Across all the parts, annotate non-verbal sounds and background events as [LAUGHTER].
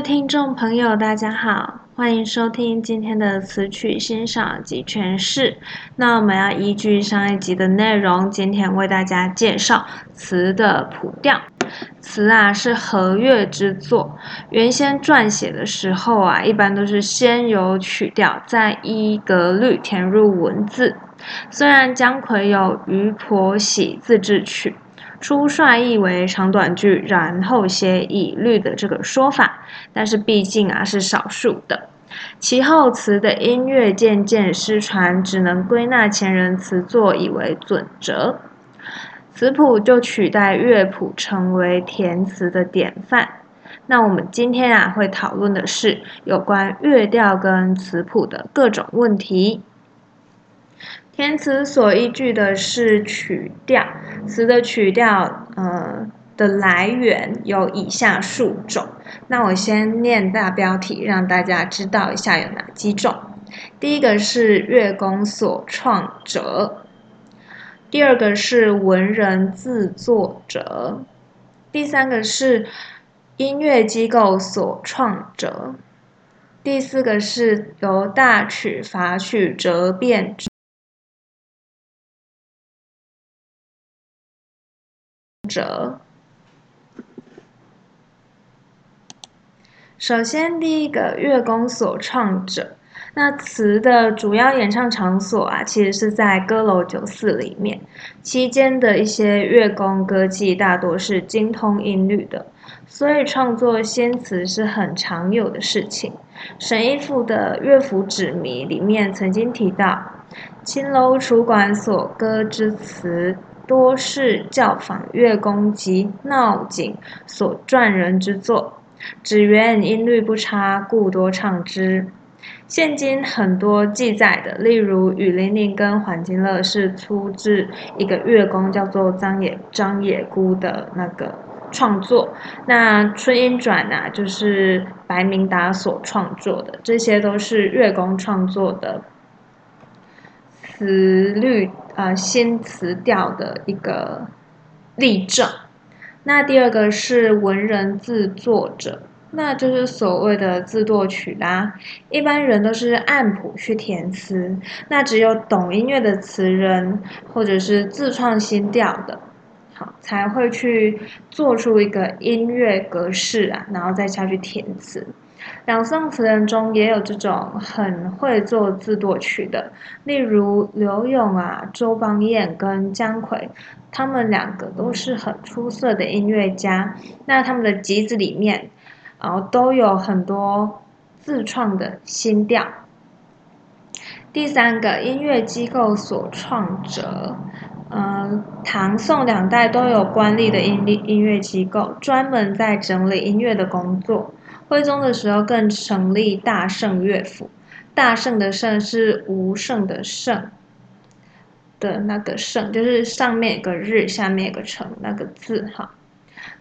听众朋友，大家好，欢迎收听今天的词曲欣赏及诠释。那我们要依据上一集的内容，今天为大家介绍词的谱调。词啊是和乐之作，原先撰写的时候啊，一般都是先有曲调，再依格律填入文字。虽然姜夔有《渔婆喜自制曲》。初率意为长短句，然后写以律的这个说法，但是毕竟啊是少数的。其后词的音乐渐渐失传，只能归纳前人词作以为准则，词谱就取代乐谱成为填词的典范。那我们今天啊会讨论的是有关乐调跟词谱的各种问题。填词所依据的是曲调，词的曲调，呃的来源有以下数种。那我先念大标题，让大家知道一下有哪几种。第一个是乐工所创者，第二个是文人自作者，第三个是音乐机构所创者，第四个是由大曲、法曲折变。者，首先第一个乐工所创者，那词的主要演唱场所啊，其实是在歌楼酒肆里面，期间的一些乐工歌妓大多是精通音律的，所以创作新词是很常有的事情。沈一府的《乐府指迷》里面曾经提到，青楼楚馆所歌之词。多是教坊乐工及闹景所撰人之作，只缘音律不差，故多唱之。现今很多记载的，例如雨霖铃跟黄金乐是出自一个乐工叫做张野张野姑的那个创作。那春音转啊，就是白明达所创作的，这些都是乐工创作的词律。呃，新词调的一个例证。那第二个是文人自作者，那就是所谓的自作曲啦。一般人都是按谱去填词，那只有懂音乐的词人或者是自创新调的，好才会去做出一个音乐格式啊，然后再下去填词。两宋词人中也有这种很会做自作曲的，例如刘永啊、周邦彦跟姜夔，他们两个都是很出色的音乐家。那他们的集子里面，然后都有很多自创的新调。第三个音乐机构所创者，嗯，唐宋两代都有官立的音音乐机构，专门在整理音乐的工作。徽宗的时候更成立大圣乐府，大圣的圣是无圣的圣的那个圣，就是上面有个日，下面有个成那个字哈。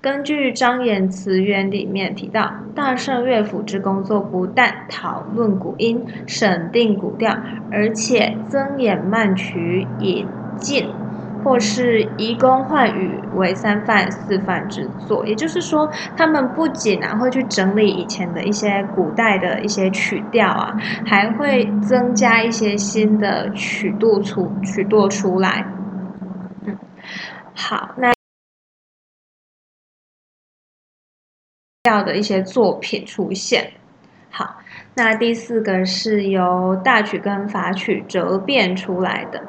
根据张衍词源里面提到，大圣乐府之工作不但讨论古音、审定古调，而且增演慢曲、引进。或是移工换羽为三范四范之作，也就是说，他们不仅啊会去整理以前的一些古代的一些曲调啊，还会增加一些新的曲度出曲度出来。嗯，好，那要的一些作品出现。好，那第四个是由大曲跟法曲折变出来的。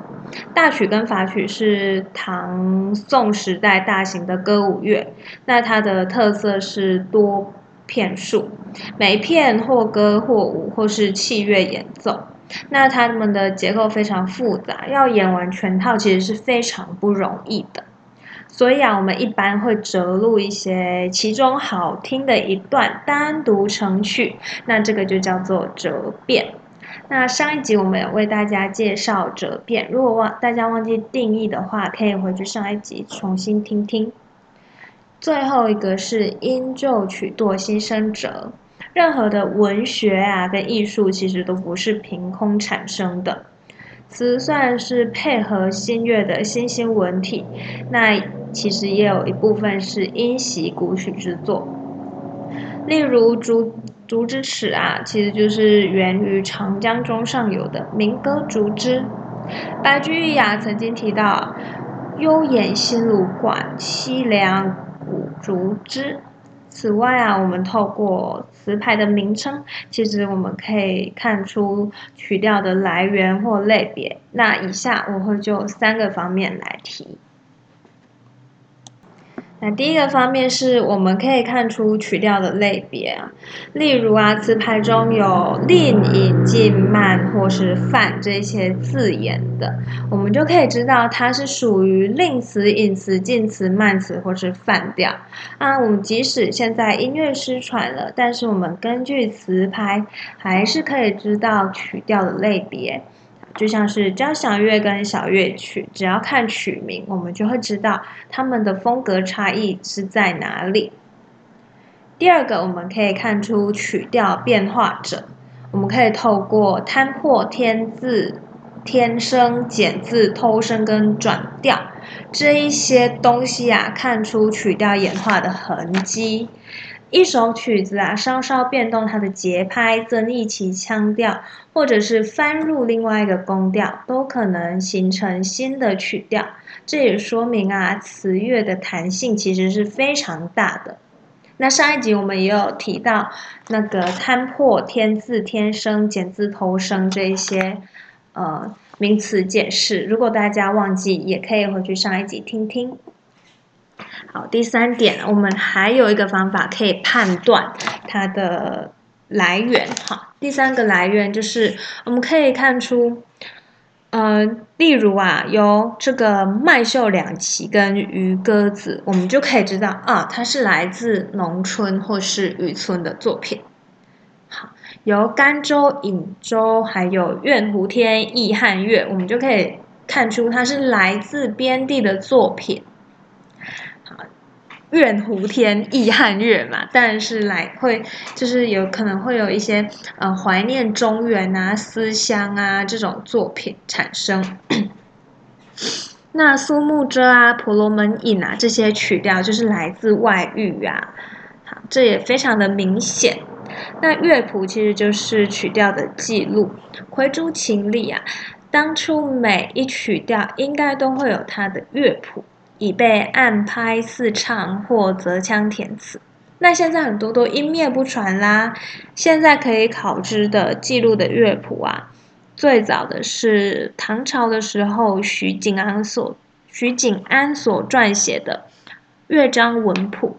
大曲跟法曲是唐宋时代大型的歌舞乐，那它的特色是多片数，每片或歌或舞或是器乐演奏，那它们的结构非常复杂，要演完全套其实是非常不容易的。所以啊，我们一般会折录一些其中好听的一段单独成曲，那这个就叫做折变。那上一集我们有为大家介绍折变，如果忘大家忘记定义的话，可以回去上一集重新听听。最后一个是因就曲堕牺牲者，任何的文学啊跟艺术其实都不是凭空产生的，词算是配合新乐的新兴文体，那其实也有一部分是因袭古曲之作。例如竹竹之尺啊，其实就是源于长江中上游的民歌竹枝。白居易啊曾经提到“幽咽新芦馆，凄凉古竹枝”。此外啊，我们透过词牌的名称，其实我们可以看出曲调的来源或类别。那以下我会就三个方面来提。那第一个方面是我们可以看出曲调的类别啊，例如啊，词牌中有令、引、进、慢或是泛这些字眼的，我们就可以知道它是属于令词、引词、进词、慢词或是泛调啊。我们即使现在音乐失传了，但是我们根据词牌还是可以知道曲调的类别。就像是交响乐跟小乐曲，只要看曲名，我们就会知道它们的风格差异是在哪里。第二个，我们可以看出曲调变化者，我们可以透过摊破添字、添声、减字、偷声跟转调这一些东西啊，看出曲调演化的痕迹。一首曲子啊，稍稍变动它的节拍，增益其腔调，或者是翻入另外一个宫调，都可能形成新的曲调。这也说明啊，词乐的弹性其实是非常大的。那上一集我们也有提到那个摊破、天字、天声、减字、头声这一些呃名词解释，如果大家忘记，也可以回去上一集听听。好，第三点，我们还有一个方法可以判断它的来源。哈，第三个来源就是我们可以看出，呃，例如啊，有这个麦秀两栖跟渔鸽子，我们就可以知道啊，它是来自农村或是渔村的作品。好，由甘州、颍州还有怨湖天、忆汉乐，我们就可以看出它是来自边地的作品。怨湖天，意汉月嘛，但是来会就是有可能会有一些呃怀念中原啊、思乡啊这种作品产生。[COUGHS] 那苏幕遮啊、婆罗门引啊这些曲调就是来自外域啊，好，这也非常的明显。那乐谱其实就是曲调的记录，回珠情理啊，当初每一曲调应该都会有它的乐谱。以被按拍四唱或择腔填词，那现在很多都音灭不传啦。现在可以考知的记录的乐谱啊，最早的是唐朝的时候徐景安所徐景安所撰写的乐章文谱，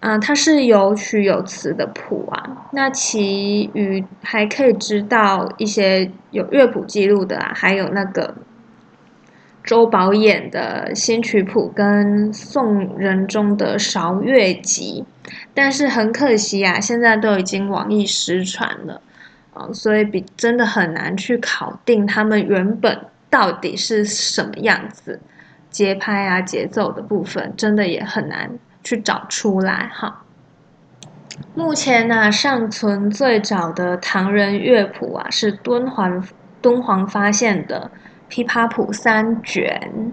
嗯，它是有曲有词的谱啊。那其余还可以知道一些有乐谱记录的啊，还有那个。周宝演的新曲谱跟宋仁宗的韶乐集，但是很可惜啊，现在都已经网易失传了，啊，所以比真的很难去考定他们原本到底是什么样子，节拍啊节奏的部分真的也很难去找出来哈。目前呢，尚存最早的唐人乐谱啊，是敦煌敦煌发现的。琵琶谱三卷，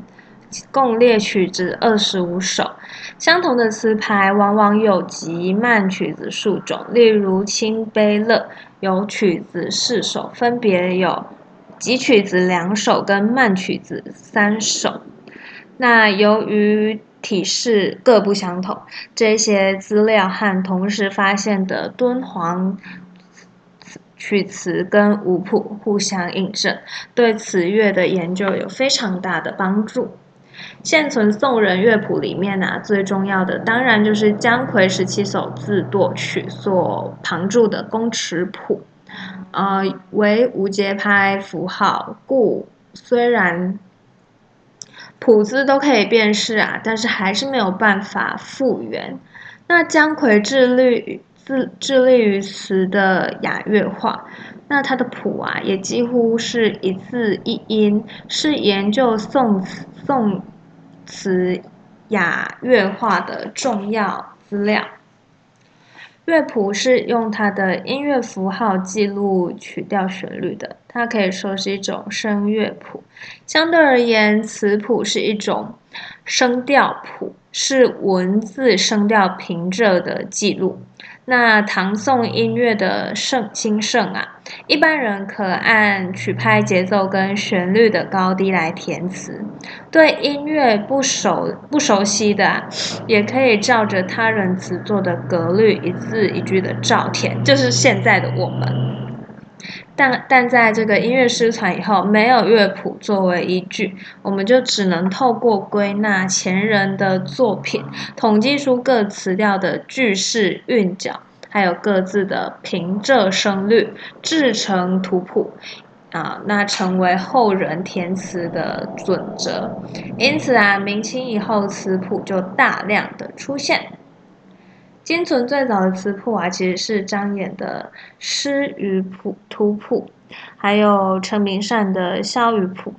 共列曲子二十五首。相同的词牌往往有急慢曲子数种，例如清悲乐有曲子四首，分别有急曲子两首跟慢曲子三首。那由于体式各不相同，这些资料和同时发现的敦煌。曲词跟舞谱互相印证，对词乐的研究有非常大的帮助。现存宋人乐谱里面呢，最重要的当然就是姜夔十七首自舵曲所旁注的宫尺谱，呃，为无节拍符号，故虽然谱子都可以辨识啊，但是还是没有办法复原。那姜夔致力。致致力于词的雅乐化，那它的谱啊，也几乎是一字一音，是研究宋词宋词雅乐化的重要资料。乐谱是用它的音乐符号记录曲调旋律的，它可以说是一种声乐谱。相对而言，词谱是一种声调谱，是文字声调平仄的记录。那唐宋音乐的盛兴盛啊，一般人可按曲拍节奏跟旋律的高低来填词。对音乐不熟不熟悉的，也可以照着他人词作的格律，一字一句的照填，就是现在的我们。但但在这个音乐失传以后，没有乐谱作为依据，我们就只能透过归纳前人的作品，统计出各词调的句式韵脚，还有各自的平仄声律，制成图谱，啊，那成为后人填词的准则。因此啊，明清以后词谱就大量的出现。金存最早的词谱啊，其实是张衍的《诗与谱图谱》，还有陈明善的《萧与谱》。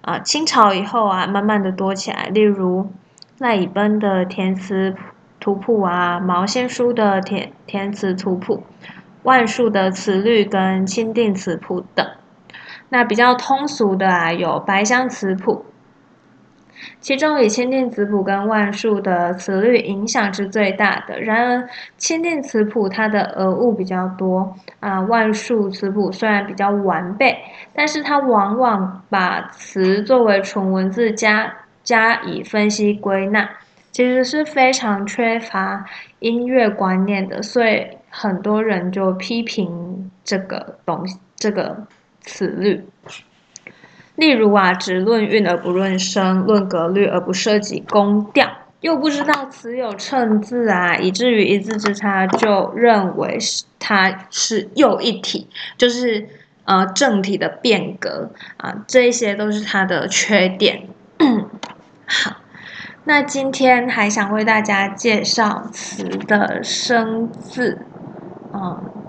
啊，清朝以后啊，慢慢的多起来，例如赖以奔的填词图谱啊，毛先书的填填词图谱，万树的词律跟钦定词谱等。那比较通俗的啊，有白香词谱。其中以千定词谱跟万数的词律影响是最大的。然而，千定词谱它的讹误比较多啊。万数词谱虽然比较完备，但是它往往把词作为纯文字加加以分析归纳，其实是非常缺乏音乐观念的。所以很多人就批评这个东西，这个词律。例如啊，只论韵而不论声，论格律而不涉及宫调，又不知道词有衬字啊，以至于一字之差就认为是它是又一体，就是呃正体的变革啊，这一些都是它的缺点。[CLEARS THROAT] 好，那今天还想为大家介绍词的生字，嗯。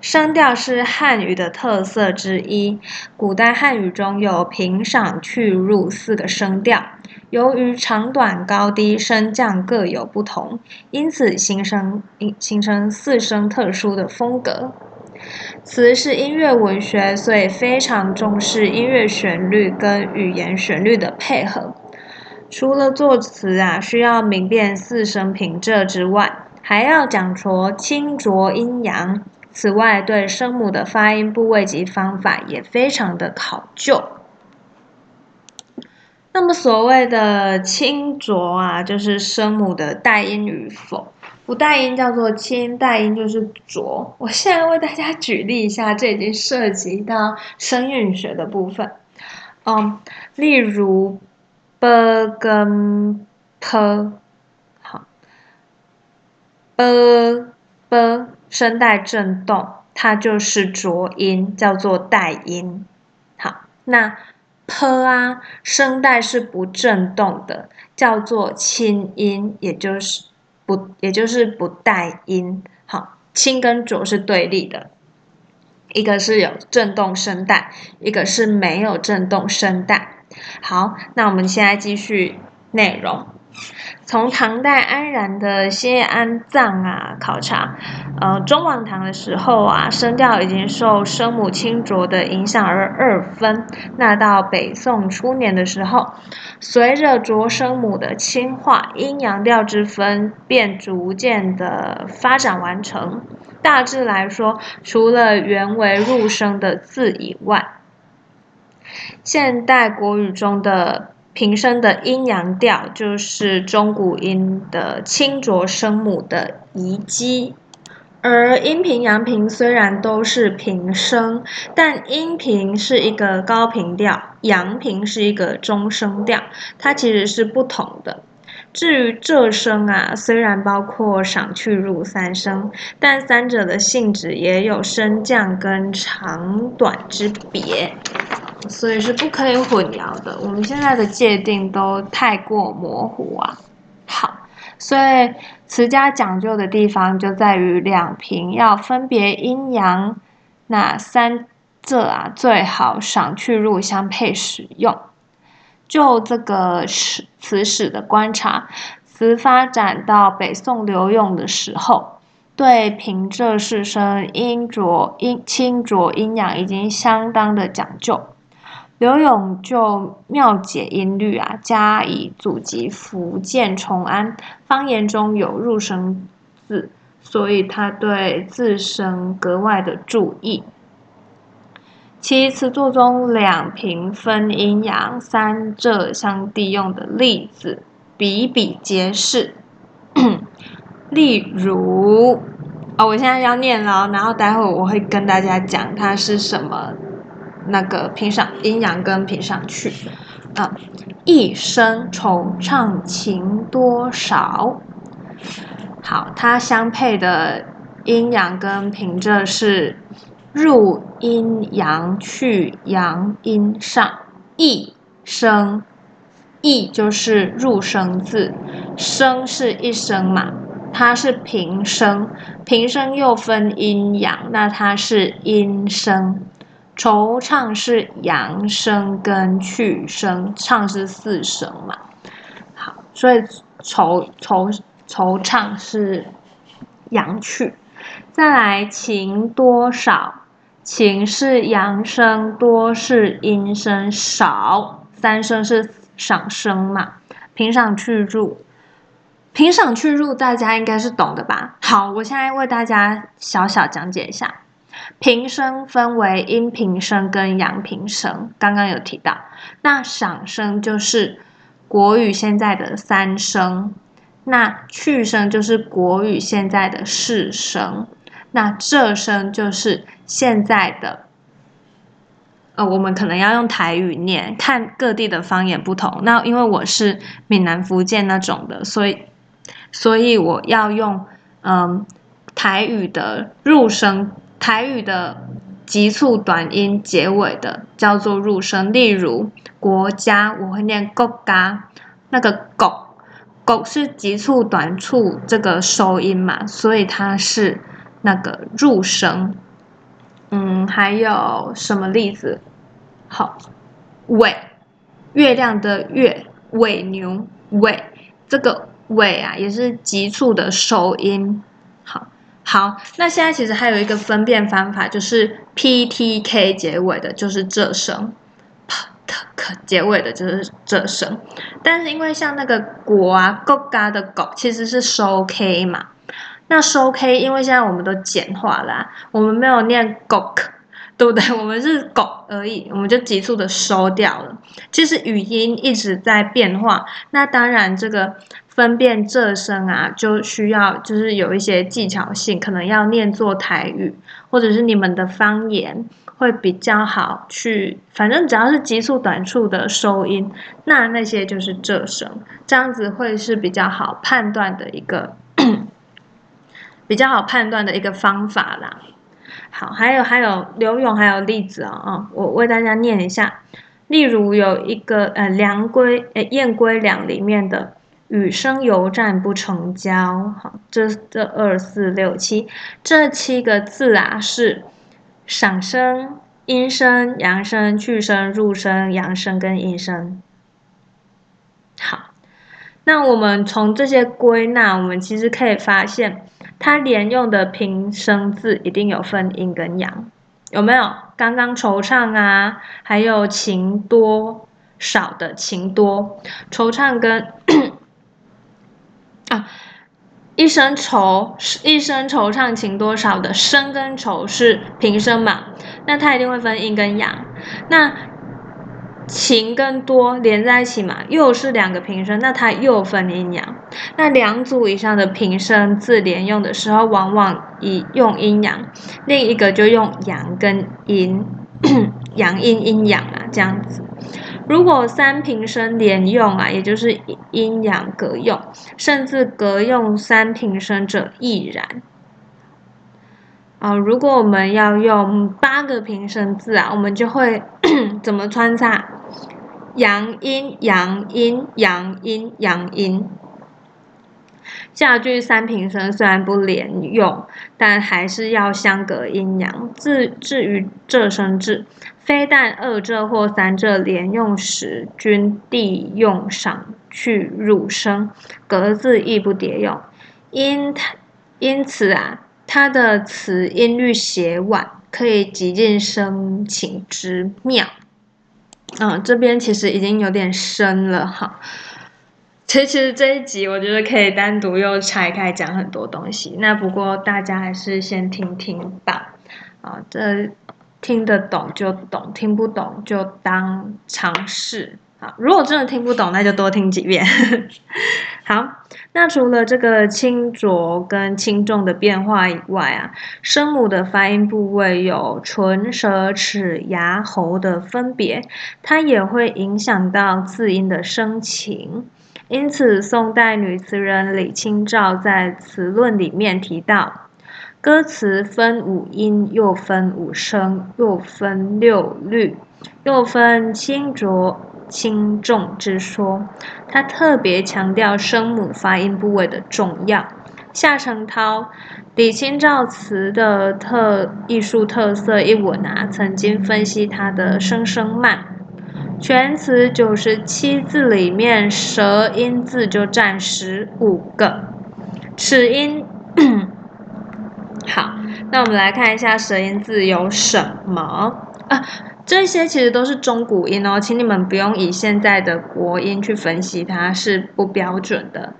声调是汉语的特色之一。古代汉语中有平、上、去、入四个声调，由于长短、高低、升降各有不同，因此形成形成四声特殊的风格。词是音乐文学，所以非常重视音乐旋律跟语言旋律的配合。除了作词啊需要明辨四声平仄之外，还要讲究清浊阴阳。此外，对声母的发音部位及方法也非常的考究。那么，所谓的清浊啊，就是声母的带音与否。不带音叫做清，带音就是浊。我现在为大家举例一下，这已经涉及到声韵学的部分。嗯，例如 b 跟 p，好，b b。声带震动，它就是浊音，叫做带音。好，那 p 啊，声带是不震动的，叫做清音，也就是不，也就是不带音。好，清跟浊是对立的，一个是有震动声带，一个是没有震动声带。好，那我们现在继续内容。从唐代安然的《谢安葬》啊考察，呃，中王唐的时候啊，声调已经受声母清浊的影响而二分。那到北宋初年的时候，随着浊声母的轻化，阴阳调之分便逐渐的发展完成。大致来说，除了原为入声的字以外，现代国语中的。平声的阴阳调就是中古音的清浊声母的遗迹，而阴平、阳平虽然都是平声，但阴平是一个高频调，阳平是一个中声调，它其实是不同的。至于仄声啊，虽然包括上去入三声，但三者的性质也有升降跟长短之别。所以是不可以混淆的。我们现在的界定都太过模糊啊。好，所以词家讲究的地方就在于两平要分别阴阳，那三仄啊最好上去入相配使用。就这个史词史的观察，词发展到北宋刘永的时候，对平仄四声音浊、阴清浊、阴阳已经相当的讲究。刘永就妙解音律啊，加以祖籍福建崇安方言中有入声字，所以他对字声格外的注意。其词作中两平分阴阳、三仄相递用的例子比比皆是。[CLEARS THROAT] 例如，哦，我现在要念了，然后待会我会跟大家讲它是什么。那个平上阴阳跟平上去，啊，一生惆怅情多少？好，它相配的阴阳跟平仄是入阴阳去阳阴上，一声，一就是入声字，声是一声嘛，它是平声，平声又分阴阳，那它是阴声。惆怅是阳声跟去声，唱是四声嘛。好，所以惆惆惆怅是阳去。再来情多少，情是阳声，多是阴声，少三声是赏声嘛。平赏去入，平赏去入，大家应该是懂的吧？好，我现在为大家小小讲解一下。平声分为阴平声跟阳平声，刚刚有提到。那赏声就是国语现在的三声，那去声就是国语现在的四声，那仄声就是现在的。呃，我们可能要用台语念，看各地的方言不同。那因为我是闽南福建那种的，所以所以我要用嗯台语的入声。台语的急促短音结尾的叫做入声，例如国家，我会念国家，那个狗，狗是急促短促这个收音嘛，所以它是那个入声。嗯，还有什么例子？好，尾月亮的月尾牛尾这个尾啊，也是急促的收音。好，那现在其实还有一个分辨方法，就是 p t k 结尾的，就是这声，p t k 结尾的就是这声。但是因为像那个国啊，go ga 的狗其实是收 k 嘛，那收 k，因为现在我们都简化啦，我们没有念 gok，对不对？[LAUGHS] 我们是狗而已，我们就急速的收掉了。其实语音一直在变化，那当然这个。分辨这声啊，就需要就是有一些技巧性，可能要念作台语，或者是你们的方言会比较好去。反正只要是急促短促的收音，那那些就是这声，这样子会是比较好判断的一个 [COUGHS] 比较好判断的一个方法啦。好，还有还有刘勇还有例子啊，我为大家念一下。例如有一个呃《梁归》呃《燕归两》里面的。雨声犹战不成交，好，这这二四六七这七个字啊，是赏声、阴声、阳声、去声、入声、阳声跟阴声。好，那我们从这些归纳，我们其实可以发现，它连用的平声字一定有分阴跟阳，有没有？刚刚惆怅啊，还有情多少的情多，惆怅跟。[COUGHS] 啊，一声愁，一声惆怅情多少的声跟愁是平声嘛？那它一定会分阴跟阳。那情跟多连在一起嘛，又是两个平声，那它又分阴阳。那两组以上的平声字连用的时候，往往以用阴阳，另一个就用阳跟阴，[COUGHS] 阳阴阴阳啊，这样子。如果三平声连用啊，也就是阴阳隔用，甚至隔用三平声者亦然。啊，如果我们要用八个平声字啊，我们就会 [CLEARS THROAT] 怎么穿插？阳阴阳阴阳阴阳阴。下句三平声虽然不连用，但还是要相隔阴阳。至至于仄声字，非但二仄或三仄连用时均地用上去入声，隔字亦不叠用。因因此啊，它的词音律写婉，可以极尽声情之妙。嗯，这边其实已经有点深了哈。其实这一集我觉得可以单独又拆开讲很多东西。那不过大家还是先听听吧。啊，这听得懂就懂，听不懂就当尝试。啊，如果真的听不懂，那就多听几遍。好，那除了这个轻浊跟轻重的变化以外啊，声母的发音部位有唇、舌、齿、牙、喉的分别，它也会影响到字音的声情。因此，宋代女词人李清照在词论里面提到，歌词分五音，又分五声，又分六律，又分轻浊。轻重之说，他特别强调声母发音部位的重要。夏承焘《李清照词的特艺术特色》一文啊，曾经分析它的声声慢。全词九十七字里面，舌音字就占十五个，齿音。[COUGHS] 好，那我们来看一下舌音字有什么啊？这些其实都是中古音哦，请你们不用以现在的国音去分析，它是不标准的。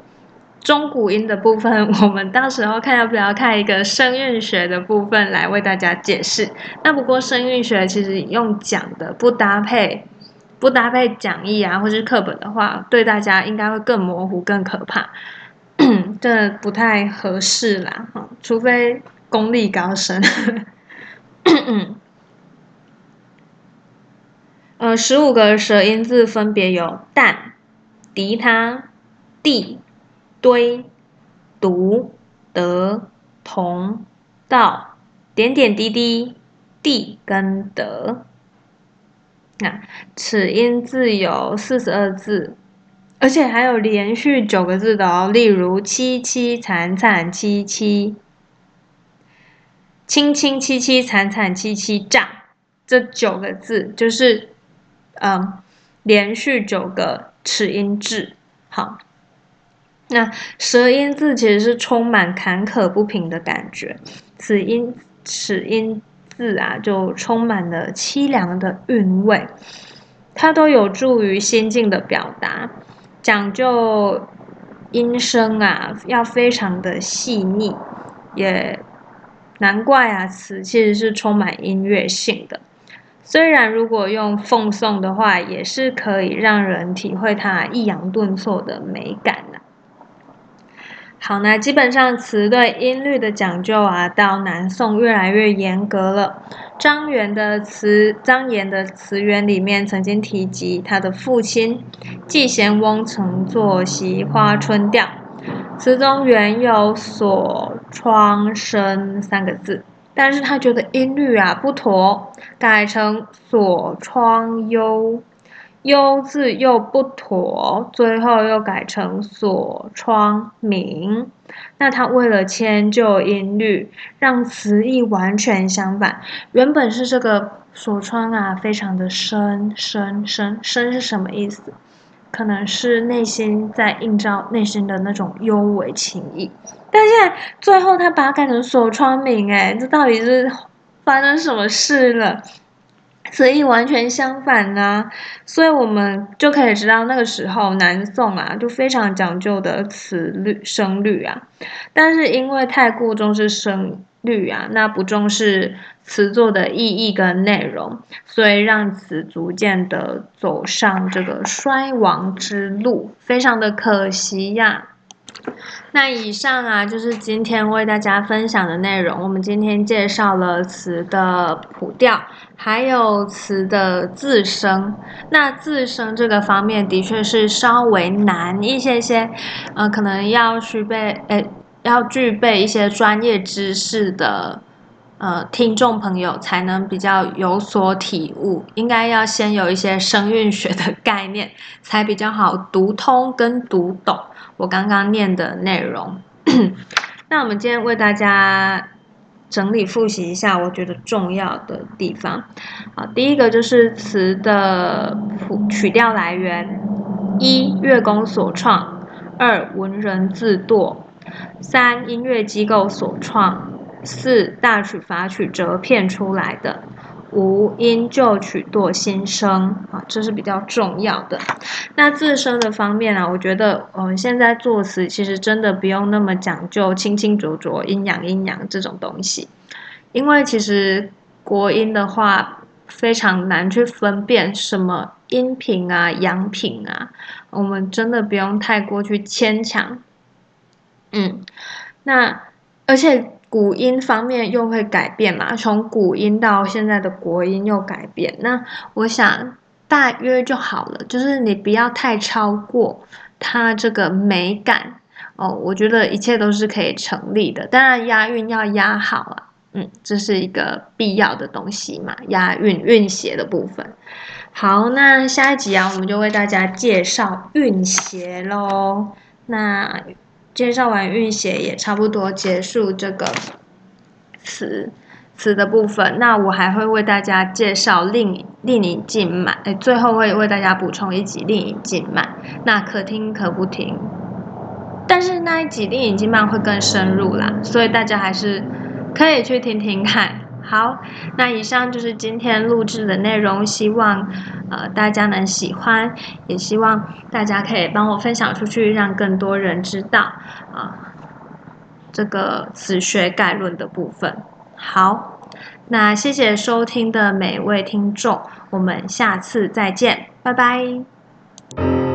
中古音的部分，我们到时候看要不要看一个声韵学的部分来为大家解释。那不过声韵学其实用讲的不搭配，不搭配讲义啊或是课本的话，对大家应该会更模糊、更可怕，[COUGHS] 这不太合适啦。哈，除非功力高深。[COUGHS] 呃，十五个舌音字分别有旦、敌他、地、堆、独、得、同、道、点点滴滴、地跟得。那齿音字有四十二字，而且还有连续九个字的哦，例如凄凄惨惨戚戚、清清凄凄惨惨戚戚炸，这九个字就是。嗯，连续九个齿音字，好。那舌音字其实是充满坎坷不平的感觉，此音齿音字啊，就充满了凄凉的韵味。它都有助于心境的表达，讲究音声啊，要非常的细腻，也难怪啊，词其实是充满音乐性的。虽然如果用奉送的话，也是可以让人体会它抑扬顿挫的美感的。好，那基本上词对音律的讲究啊，到南宋越来越严格了。张元的词，张炎的词源里面曾经提及他的父亲季贤翁曾作《惜花春调》，词中原有所窗声三个字。但是他觉得音律啊不妥，改成锁窗幽，幽字又不妥，最后又改成锁窗明。那他为了迁就音律，让词意完全相反。原本是这个锁窗啊，非常的深深深深是什么意思？可能是内心在映照内心的那种幽微情意。但现在最后他把它改成锁窗明，哎，这到底是发生什么事了？词义完全相反呢，所以我们就可以知道那个时候南宋啊，就非常讲究的词律声律啊。但是因为太过重视声律啊，那不重视词作的意义跟内容，所以让词逐渐的走上这个衰亡之路，非常的可惜呀。那以上啊，就是今天为大家分享的内容。我们今天介绍了词的谱调，还有词的字声。那字声这个方面的确是稍微难一些些，呃，可能要具备，诶，要具备一些专业知识的，呃，听众朋友才能比较有所体悟。应该要先有一些声韵学的概念，才比较好读通跟读懂。我刚刚念的内容，[CLEARS THROAT] 那我们今天为大家整理复习一下，我觉得重要的地方。好，第一个就是词的谱曲调来源：一、乐工所创；二、文人自作；三、音乐机构所创；四、大曲法曲折片出来的；无因就曲堕心生啊，这是比较重要的。那自身的方面啊，我觉得，嗯，现在作词其实真的不用那么讲究清清浊浊、阴阳阴阳这种东西，因为其实国音的话非常难去分辨什么阴品啊、阳品啊，我们真的不用太过去牵强。嗯，那而且。古音方面又会改变嘛？从古音到现在的国音又改变，那我想大约就好了，就是你不要太超过它这个美感哦。我觉得一切都是可以成立的，当然押韵要押好啊，嗯，这是一个必要的东西嘛，押韵韵协的部分。好，那下一集啊，我们就为大家介绍韵协喽。那。介绍完运写也差不多结束这个词词的部分，那我还会为大家介绍另另一静慢，哎，最后会为大家补充一集另一静慢，那可听可不听，但是那一集另一静慢会更深入啦，所以大家还是可以去听听看。好，那以上就是今天录制的内容，希望呃大家能喜欢，也希望大家可以帮我分享出去，让更多人知道啊这个词学概论的部分。好，那谢谢收听的每位听众，我们下次再见，拜拜。